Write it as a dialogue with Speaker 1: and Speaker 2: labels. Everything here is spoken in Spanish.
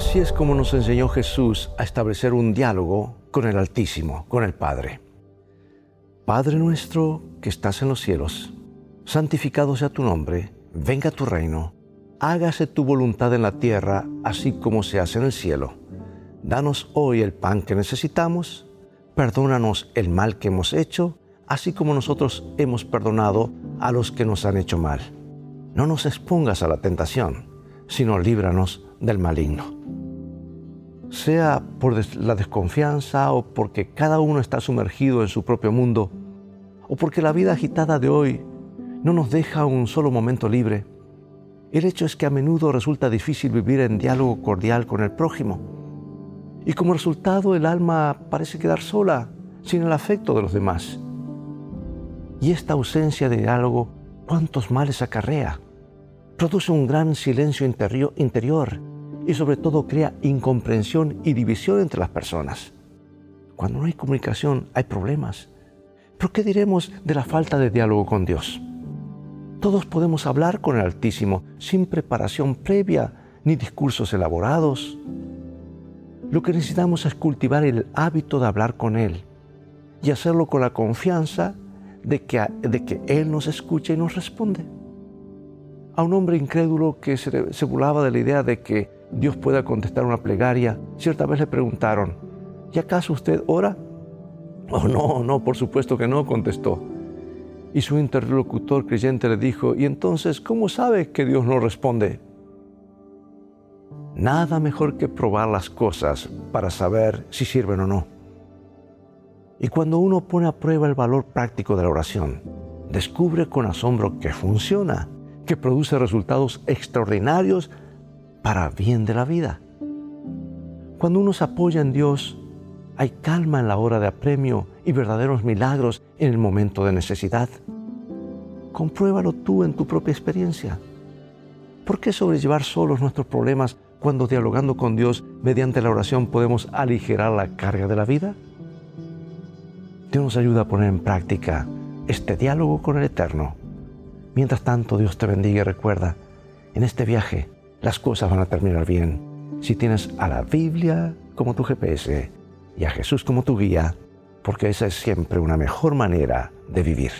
Speaker 1: Así es como nos enseñó Jesús a establecer un diálogo con el Altísimo, con el Padre. Padre nuestro que estás en los cielos, santificado sea tu nombre, venga tu reino, hágase tu voluntad en la tierra, así como se hace en el cielo. Danos hoy el pan que necesitamos, perdónanos el mal que hemos hecho, así como nosotros hemos perdonado a los que nos han hecho mal. No nos expongas a la tentación, sino líbranos del maligno sea por la desconfianza o porque cada uno está sumergido en su propio mundo, o porque la vida agitada de hoy no nos deja un solo momento libre, el hecho es que a menudo resulta difícil vivir en diálogo cordial con el prójimo. Y como resultado el alma parece quedar sola, sin el afecto de los demás. Y esta ausencia de diálogo, ¿cuántos males acarrea? Produce un gran silencio interior, y sobre todo crea incomprensión y división entre las personas. Cuando no hay comunicación hay problemas. ¿Pero qué diremos de la falta de diálogo con Dios? Todos podemos hablar con el Altísimo sin preparación previa ni discursos elaborados. Lo que necesitamos es cultivar el hábito de hablar con Él y hacerlo con la confianza de que, de que Él nos escucha y nos responde. A un hombre incrédulo que se, se burlaba de la idea de que Dios pueda contestar una plegaria. Cierta vez le preguntaron, ¿y acaso usted ora? Oh, no, no, por supuesto que no, contestó. Y su interlocutor creyente le dijo, ¿y entonces cómo sabe que Dios no responde? Nada mejor que probar las cosas para saber si sirven o no. Y cuando uno pone a prueba el valor práctico de la oración, descubre con asombro que funciona, que produce resultados extraordinarios para bien de la vida. Cuando uno se apoya en Dios, hay calma en la hora de apremio y verdaderos milagros en el momento de necesidad. Compruébalo tú en tu propia experiencia. ¿Por qué sobrellevar solos nuestros problemas cuando dialogando con Dios mediante la oración podemos aligerar la carga de la vida? Dios nos ayuda a poner en práctica este diálogo con el Eterno. Mientras tanto, Dios te bendiga y recuerda, en este viaje las cosas van a terminar bien si tienes a la Biblia como tu GPS y a Jesús como tu guía, porque esa es siempre una mejor manera de vivir.